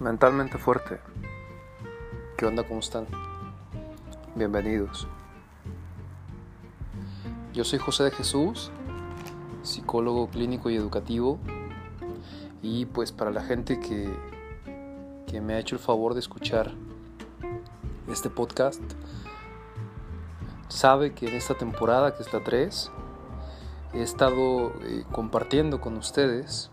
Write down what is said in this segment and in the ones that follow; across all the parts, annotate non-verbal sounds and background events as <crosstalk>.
Mentalmente fuerte. ¿Qué onda? ¿Cómo están? Bienvenidos. Yo soy José de Jesús, psicólogo clínico y educativo. Y pues para la gente que, que me ha hecho el favor de escuchar este podcast, sabe que en esta temporada, que es la 3, he estado eh, compartiendo con ustedes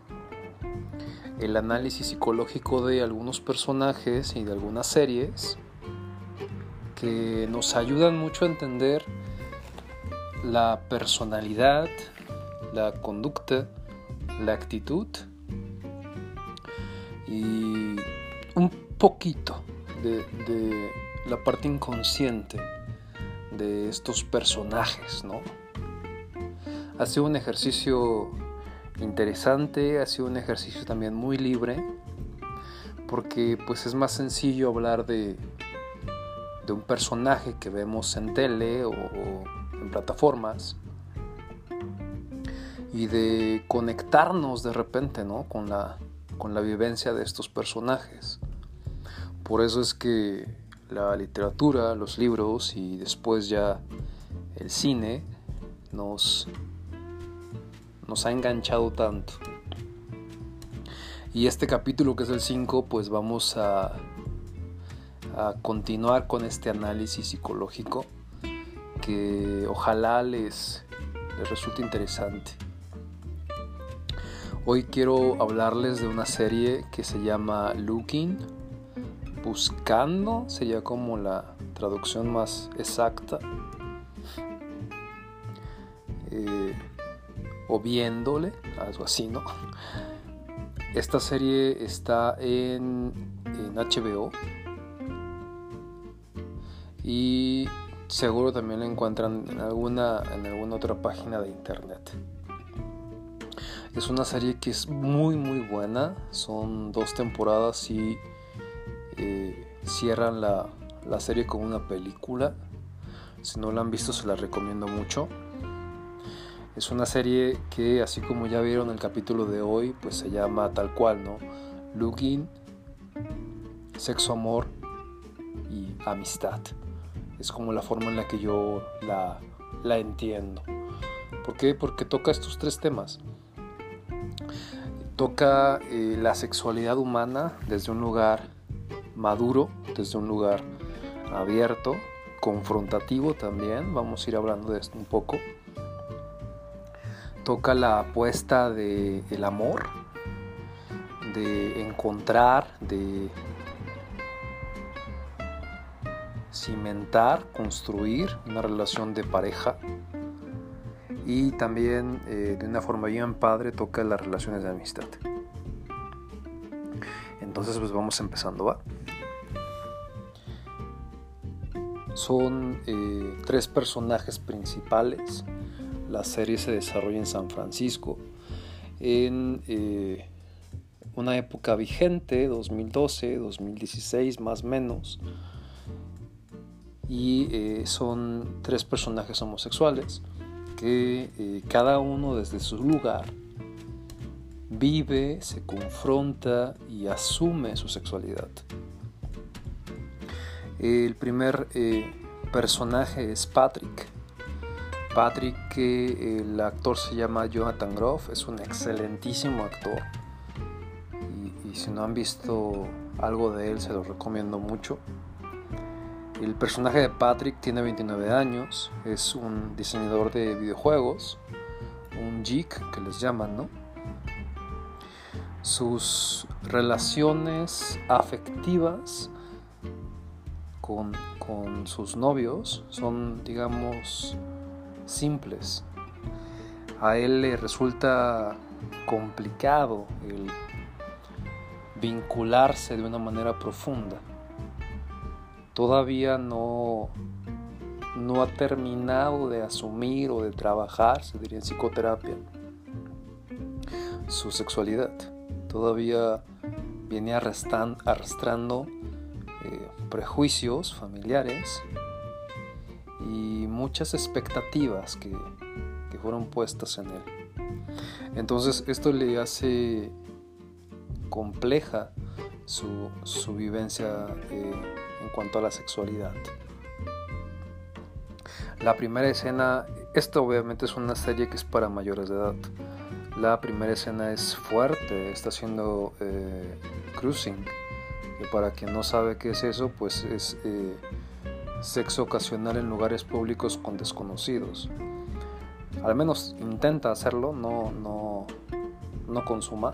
el análisis psicológico de algunos personajes y de algunas series que nos ayudan mucho a entender la personalidad, la conducta, la actitud y un poquito de, la parte inconsciente de estos personajes, ¿no? Ha sido un ejercicio interesante, ha sido un ejercicio también muy libre, porque pues es más sencillo hablar de, de un personaje que vemos en tele o, en plataformas y de conectarnos de repente ¿no? con, la, con la vivencia de estos personajes. Por eso es que la literatura, los libros y después ya el cine nos nos ha enganchado tanto. Y este capítulo que es el 5, pues vamos a, a continuar con este análisis psicológico que ojalá les, les resulte interesante. Hoy quiero hablarles de una serie que se llama Looking, buscando, sería como la traducción más exacta. Eh, o viéndole, algo así, ¿no? <laughs> Esta serie está en, HBO y seguro también la encuentran en alguna, en alguna otra página de internet. Es una serie que es muy muy buena, son dos temporadas y eh, cierran la, la serie con una película. Si no la han visto se la recomiendo mucho. Es una serie que, así como ya vieron el capítulo de hoy, pues se llama tal cual, ¿no? Looking, sexo, amor y amistad. Es como la forma en la que yo la, la entiendo. ¿Por qué? Porque toca estos tres temas. Toca eh, la sexualidad humana desde un lugar maduro, desde un lugar abierto, confrontativo también. Vamos a ir hablando de esto un poco toca la apuesta de el amor, de encontrar, de cimentar, construir una relación de pareja y también eh, de una forma bien padre toca las relaciones de amistad. Entonces pues vamos empezando, ¿va? Son eh, tres personajes principales la serie se desarrolla en San Francisco en eh, una época vigente, 2012, 2016 más o menos. Y eh, son tres personajes homosexuales que eh, cada uno desde su lugar vive, se confronta y asume su sexualidad. El primer personaje es Patrick, Patrick, el actor se llama Jonathan Groff, es un excelentísimo actor. Y, si no han visto algo de él, se lo recomiendo mucho. El personaje de Patrick tiene 29 años, es un diseñador de videojuegos, un geek que les llaman, ¿no? Sus relaciones afectivas con sus novios son, digamos, simples. A él le resulta complicado el vincularse de una manera profunda. Todavía no, no ha terminado de asumir o de trabajar, se diría en psicoterapia, su sexualidad. Todavía viene arrastrando eh, prejuicios familiares muchas expectativas que, fueron puestas en él. Entonces esto le hace compleja su, su vivencia eh, en cuanto a la sexualidad. La primera escena, esto obviamente es una serie que es para mayores de edad. La primera escena es fuerte, está haciendo eh, cruising. Y para quien no sabe qué es eso, pues es eh, sexo ocasional en lugares públicos con desconocidos. Al menos intenta hacerlo, no, no, no consuma.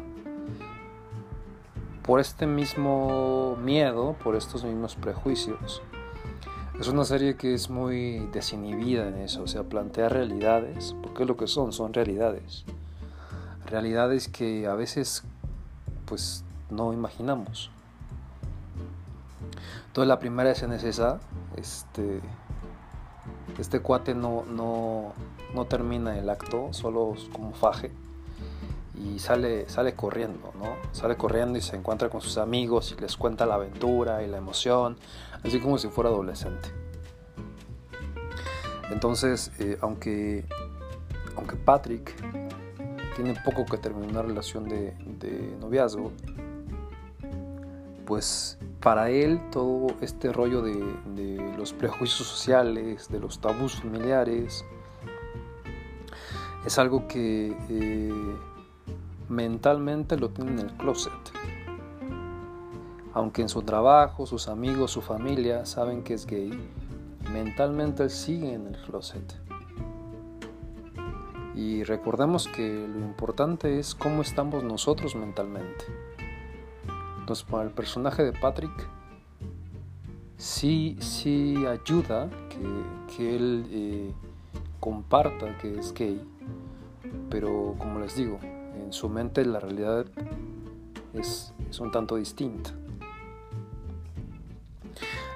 Por este mismo miedo, por estos mismos prejuicios. Es una serie que es muy desinhibida en eso, o sea, plantea realidades, porque lo que son, son realidades. Realidades que a veces pues no imaginamos. Entonces la primera escena es esa, este, este cuate no, no, termina el acto, solo como faje y sale, sale corriendo, ¿no? Sale corriendo y se encuentra con sus amigos y les cuenta la aventura y la emoción, así como si fuera adolescente. Entonces, eh, aunque, aunque Patrick tiene poco que terminar una relación de noviazgo, pues para él todo este rollo de, los prejuicios sociales, de los tabús familiares, es algo que eh, mentalmente lo tiene en el closet. Aunque en su trabajo, sus amigos, su familia saben que es gay, mentalmente él sigue en el closet. Y recordemos que lo importante es cómo estamos nosotros mentalmente. Entonces, para el personaje de Patrick, sí, sí ayuda que, que él eh, comparta que es gay, pero como les digo, en su mente la realidad es, es un tanto distinta.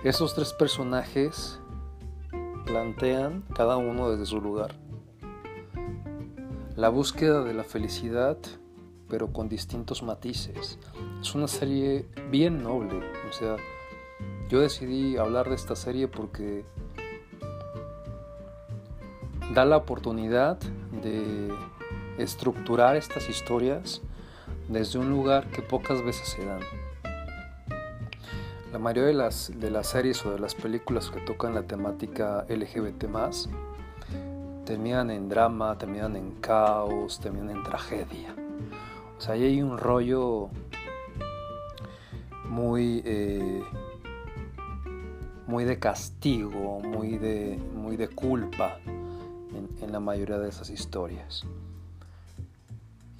Esos tres personajes plantean cada uno desde su lugar la búsqueda de la felicidad pero con distintos matices. Es una serie bien noble, o sea, yo decidí hablar de esta serie porque da la oportunidad de estructurar estas historias desde un lugar que pocas veces se dan. La mayoría de las, de las series o de las películas que tocan la temática LGBT terminan en drama, terminan en caos, terminan en tragedia. O sea, ahí hay un rollo muy, eh, muy de castigo, muy de, muy de culpa en, la mayoría de esas historias.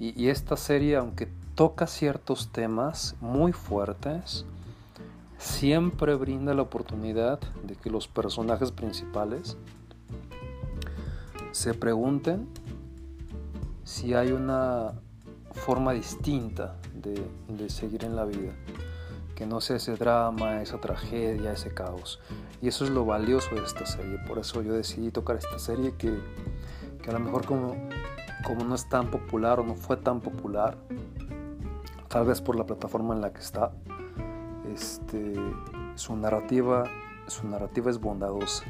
Y esta serie, aunque toca ciertos temas muy fuertes, siempre brinda la oportunidad de que los personajes principales se pregunten si hay una forma distinta de, de, seguir en la vida, que no sea ese drama, esa tragedia, ese caos. Y eso es lo valioso de esta serie, por eso yo decidí tocar esta serie que, que a lo mejor como, como no es tan popular o no fue tan popular, tal vez por la plataforma en la que está, este, su narrativa, su narrativa es bondadosa.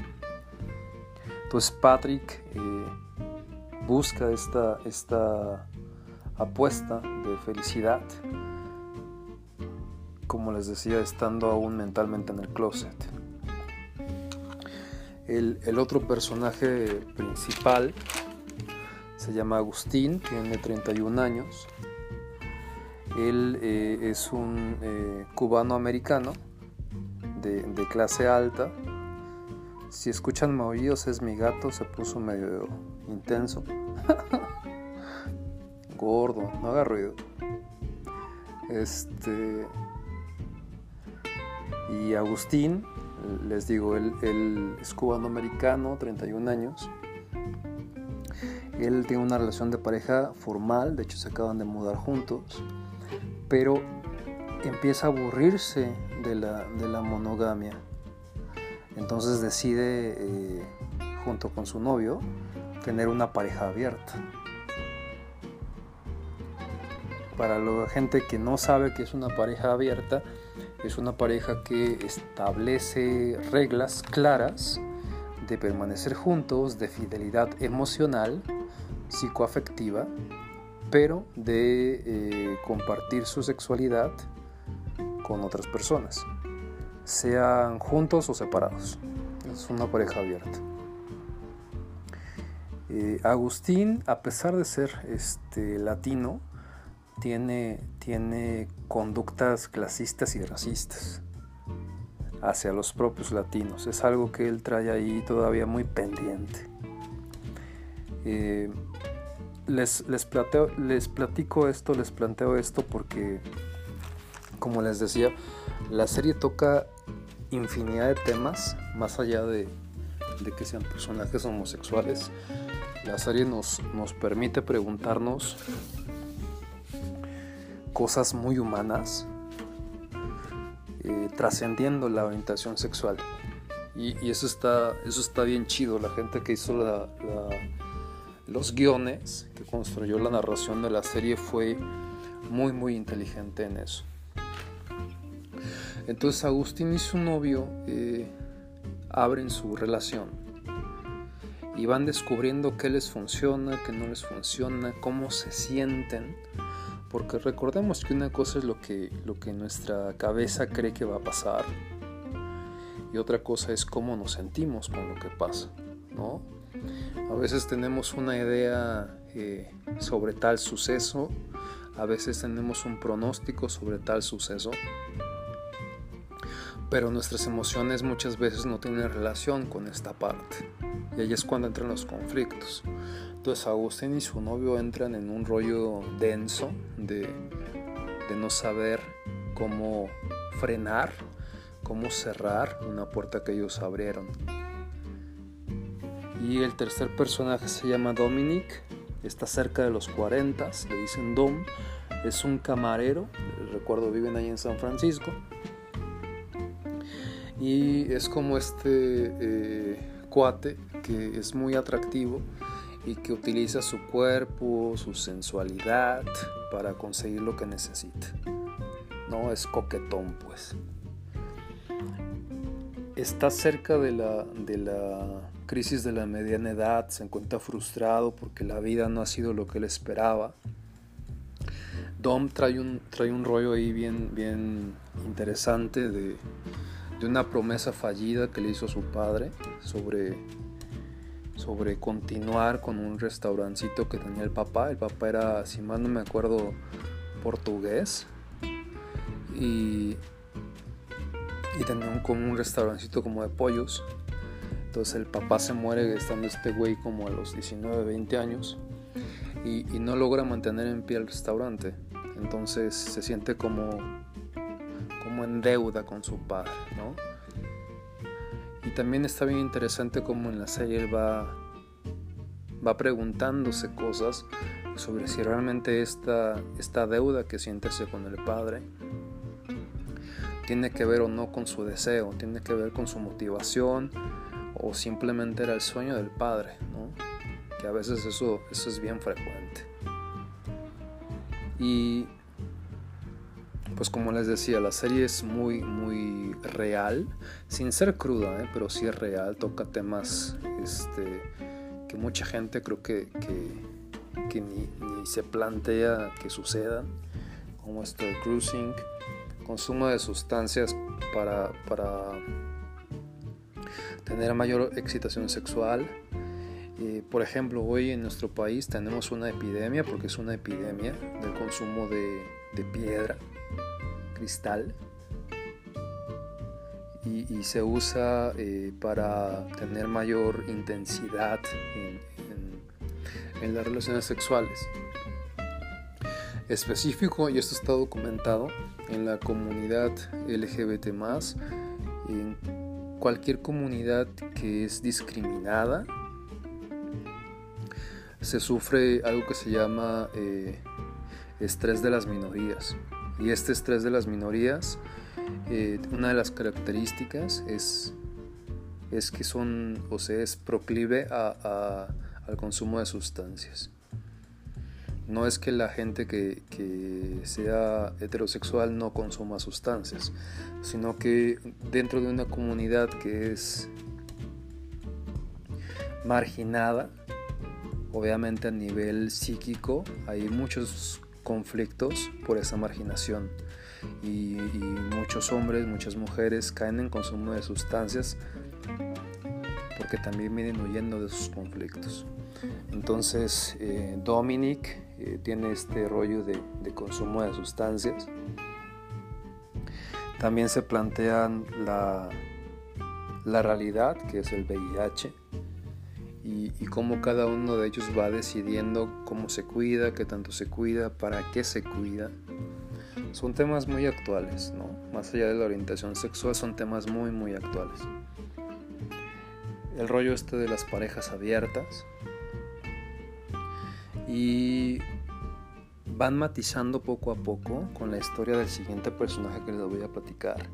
Entonces Patrick eh, busca esta, esta apuesta de felicidad, como les decía, estando aún mentalmente en el closet. El, otro personaje principal se llama Agustín, tiene 31 años. Él eh, es un eh, cubano americano de, de clase alta si escuchan maullidos es mi gato, se puso medio intenso. <laughs> Gordo, no haga ruido. Este. Y Agustín, les digo, él, es cubano-americano, 31 años. Él tiene una relación de pareja formal, de hecho se acaban de mudar juntos, pero empieza a aburrirse de la, de la monogamia entonces decide, eh, junto con su novio, tener una pareja abierta. Para la gente que no sabe que es una pareja abierta, es una pareja que establece reglas claras de permanecer juntos, de fidelidad emocional, psicoafectiva, pero de eh, compartir su sexualidad con otras personas, sean juntos o separados. Es una pareja abierta. Eh, Agustín, a pesar de ser este, latino, tiene, tiene conductas clasistas y racistas hacia los propios latinos. Es algo que él trae ahí todavía muy pendiente. Eh, les, les, les platico esto, les planteo esto porque, como les decía, la serie toca infinidad de temas, más allá de, de que sean personajes homosexuales. La serie nos, nos permite preguntarnos cosas muy humanas, eh, trascendiendo la orientación sexual. Y, eso, está, eso está bien chido. La gente que hizo la, los guiones, que construyó la narración de la serie, fue muy, muy inteligente en eso. Entonces Agustín y su novio eh, abren su relación y van descubriendo qué les funciona, qué no les funciona, cómo se sienten porque recordemos que una cosa es lo que, lo que nuestra cabeza cree que va a pasar y otra cosa es cómo nos sentimos con lo que pasa, ¿no? A veces tenemos una idea eh, sobre tal suceso, a veces tenemos un pronóstico sobre tal suceso, pero nuestras emociones muchas veces no tienen relación con esta parte. Y ahí es cuando entran los conflictos. Entonces Agustín y su novio entran en un rollo denso de, no saber cómo frenar, cómo cerrar una puerta que ellos abrieron. Y el tercer personaje se llama Dominic, está cerca de los 40, le dicen Dom, es un camarero, recuerdo viven ahí en San Francisco. Y es como este eh, cuate que es muy atractivo y que utiliza su cuerpo, su sensualidad para conseguir lo que necesita. No es coquetón, pues. Está cerca de la, de la crisis de la mediana edad, se encuentra frustrado porque la vida no ha sido lo que él esperaba. Dom trae un, trae un rollo ahí bien, bien interesante de, de una promesa fallida que le hizo su padre sobre sobre continuar con un restaurancito que tenía el papá. El papá era, si mal no me acuerdo, portugués. Y, y tenía un, como un restaurancito como de pollos. Entonces el papá se muere estando este güey como a los 19, 20 años. Y, y no logra mantener en pie el restaurante. Entonces se siente como, como en deuda con su padre, ¿no? Y también está bien interesante cómo en la serie él va, va preguntándose cosas sobre si realmente esta, esta deuda que siente con el padre tiene que ver o no con su deseo, tiene que ver con su motivación o simplemente era el sueño del padre, ¿no? que a veces eso, eso es bien frecuente. Y pues como les decía, la serie es muy, muy real, sin ser cruda, ¿eh? pero sí es real, toca temas este, que mucha gente creo que, que, ni, se plantea que sucedan, como esto el cruising, consumo de sustancias para, para tener mayor excitación sexual. por ejemplo, hoy en nuestro país tenemos una epidemia, porque es una epidemia del consumo de, de piedra cristal y, se usa eh, para tener mayor intensidad en, las relaciones sexuales. Específico, y esto está documentado en la comunidad LGBT, en cualquier comunidad que es discriminada, se sufre algo que se llama eh, estrés de las minorías. Y este estrés de las minorías, eh, una de las características es, es que son, o sea, es proclive a, al consumo de sustancias. No es que la gente que, que, sea heterosexual no consuma sustancias, sino que dentro de una comunidad que es marginada, obviamente a nivel psíquico, hay muchos conflictos por esa marginación. y, muchos hombres, muchas mujeres caen en consumo de sustancias porque también vienen huyendo de sus conflictos. Entonces eh, Dominic eh, tiene este rollo de, consumo de sustancias. También se plantean la, la realidad, que es el VIH, y, cómo cada uno de ellos va decidiendo cómo se cuida, qué tanto se cuida, para qué se cuida. Son temas muy actuales, ¿no? Más allá de la orientación sexual, son temas muy, muy actuales. El rollo este de las parejas abiertas. Y van matizando poco a poco con la historia del siguiente personaje que les voy a platicar.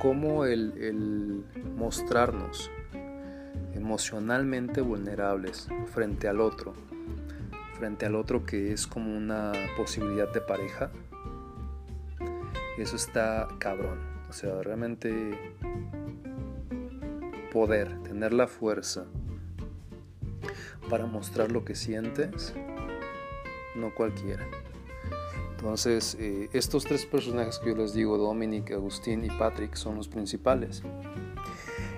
Cómo el mostrarnos emocionalmente vulnerables frente al otro, frente al otro que es como una posibilidad de pareja, eso está cabrón. O sea, realmente poder, tener la fuerza para mostrar lo que sientes, no cualquiera. Entonces, eh, estos tres personajes que yo les digo, Dominic, Agustín y Patrick, son los principales.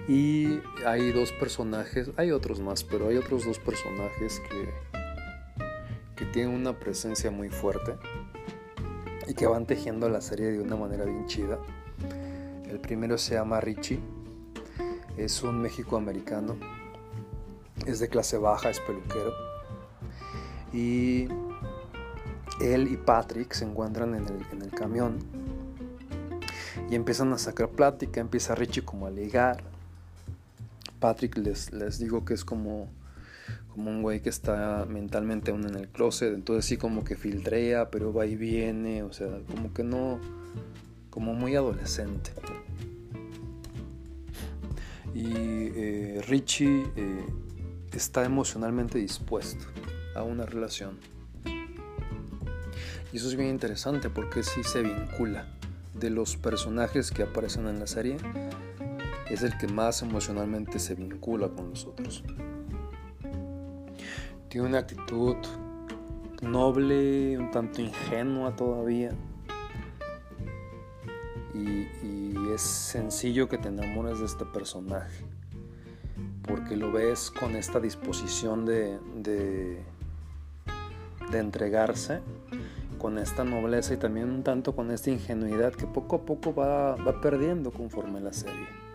Y hay dos personajes, hay otros más, pero hay otros dos personajes que, que tienen una presencia muy fuerte y que van tejiendo la serie de una manera bien chida. El primero se llama Richie, es un México-americano, es de clase baja, es peluquero. Y él y Patrick se encuentran en el, en el camión y empiezan a sacar plática, empieza Richie como a ligar. Patrick les, les digo que es como como un güey que está mentalmente aún en el closet, entonces sí como que filtrea, pero va y viene, o sea, como que no, como muy adolescente. Y eh, Richie eh, está emocionalmente dispuesto a una relación. Y eso es bien interesante porque sí se vincula. De los personajes que aparecen en la serie, es el que más emocionalmente se vincula con nosotros tiene una actitud noble, un tanto ingenua todavía. Y, es sencillo que te enamores de este personaje, porque lo ves con esta disposición de, de, entregarse, con esta nobleza y también un tanto con esta ingenuidad que poco a poco va, va perdiendo conforme la serie.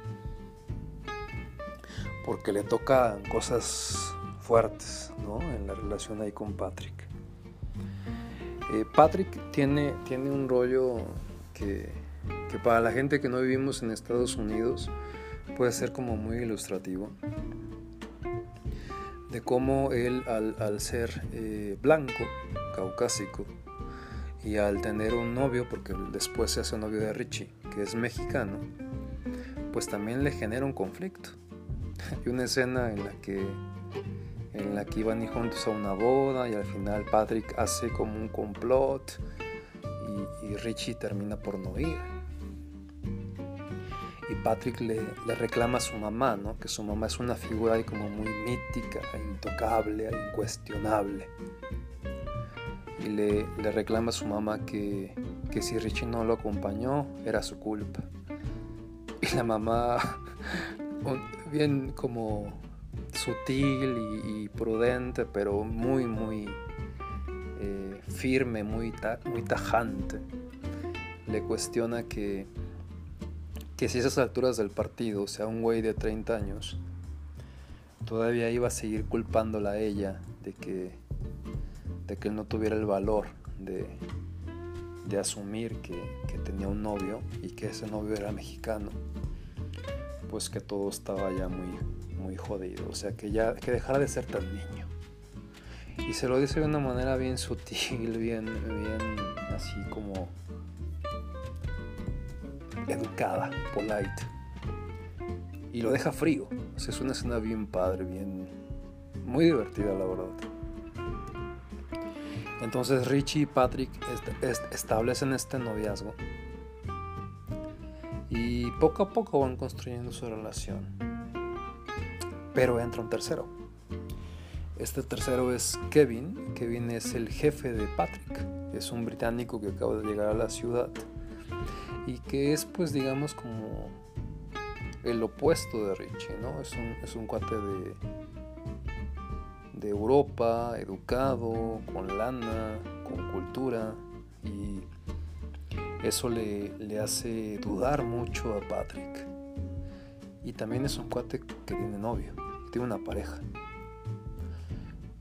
Porque le toca cosas fuertes en la relación ahí con Patrick. Eh, Patrick tiene, tiene un rollo que, que, para la gente que no vivimos en Estados Unidos puede ser como muy ilustrativo. De cómo él al, al ser eh, blanco, caucásico, y al tener un novio, porque después se hace novio de Richie, que es mexicano, pues también le genera un conflicto. <laughs> Hay una escena en la que en la que iban juntos a una boda y al final Patrick hace como un complot y, Richie termina por no ir. Y Patrick le, reclama a su mamá, ¿no? que su mamá es una figura ahí como muy mítica, intocable, incuestionable. Y le, reclama a su mamá que, que si Richie no lo acompañó era su culpa. Y la mamá, <laughs> bien como sutil y, prudente, pero muy, muy eh, firme, muy, muy tajante. Le cuestiona que, que si a esas alturas del partido, o sea, un güey de 30 años, todavía iba a seguir culpándola a ella de que, de que él no tuviera el valor de, de asumir que, que tenía un novio y que ese novio era mexicano, pues que todo estaba ya muy, muy jodido, o sea, que ya que dejara de ser tan niño. Y se lo dice de una manera bien sutil, bien, bien así como educada, polite. Y lo deja frío. Es una escena bien padre, bien muy divertida, la verdad. Entonces Richie y Patrick establecen este noviazgo. Y poco a poco van construyendo su relación. Pero entra un tercero. Este tercero es Kevin. Kevin es el jefe de Patrick. Es un británico que acaba de llegar a la ciudad y que es pues digamos como el opuesto de Richie, ¿no? Es un, es un cuate de, de Europa, educado, con lana, con cultura y eso le, le hace dudar mucho a Patrick. Y también es un cuate que tiene novio, tiene una pareja.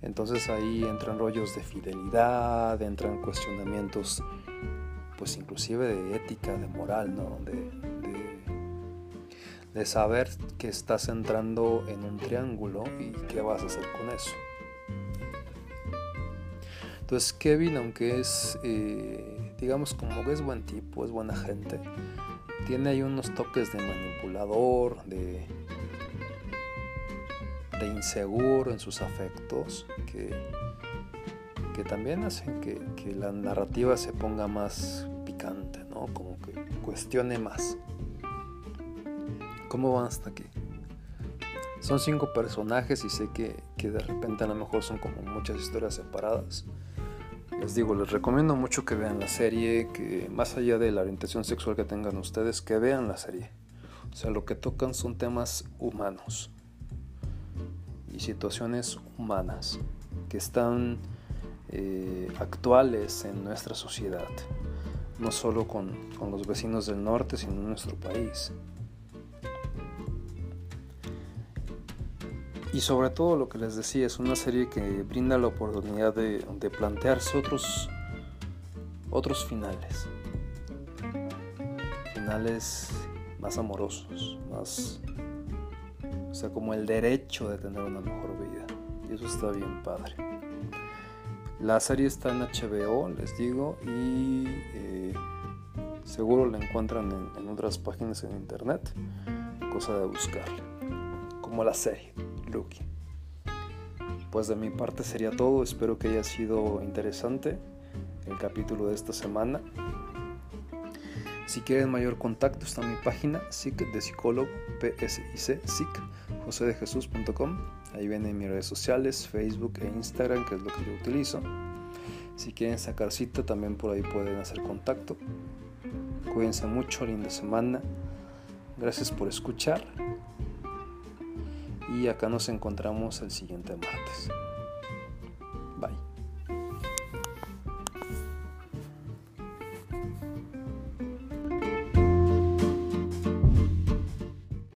Entonces ahí entran rollos de fidelidad, entran cuestionamientos, pues inclusive de ética, de moral, ¿no? De, de, saber que estás entrando en un triángulo y qué vas a hacer con eso. Entonces Kevin, aunque es, eh, digamos, como que es buen tipo, es buena gente, tiene ahí unos toques de manipulador, de, de inseguro en sus afectos, que, que también hacen que, que, la narrativa se ponga más picante, ¿no? Como que cuestione más. ¿Cómo van hasta aquí? Son cinco personajes y sé que, que de repente a lo mejor son como muchas historias separadas. Les digo, les recomiendo mucho que vean la serie, que más allá de la orientación sexual que tengan ustedes, que vean la serie. O sea, lo que tocan son temas humanos situaciones humanas que están eh, actuales en nuestra sociedad, no solo con, con los vecinos del norte, sino en nuestro país. Y sobre todo lo que les decía, es una serie que brinda la oportunidad de, de plantearse otros, otros finales. Finales más amorosos, más o sea, como el derecho de tener una mejor vida. Y eso está bien padre. La serie está en HBO, les digo, y eh, seguro la encuentran en, otras páginas en internet. Cosa de buscarla. Como la serie, Lucky. Pues de mi parte sería todo. Espero que haya sido interesante el capítulo de esta semana. Si quieren mayor contacto está mi página SIC de psicólogo, PSIC, SIC, josedejesus.com. Ahí vienen mis redes sociales, Facebook e Instagram, que es lo que yo utilizo. Si quieren sacar cita, también por ahí pueden hacer contacto. Cuídense mucho, linda semana. Gracias por escuchar. Y acá nos encontramos el siguiente martes.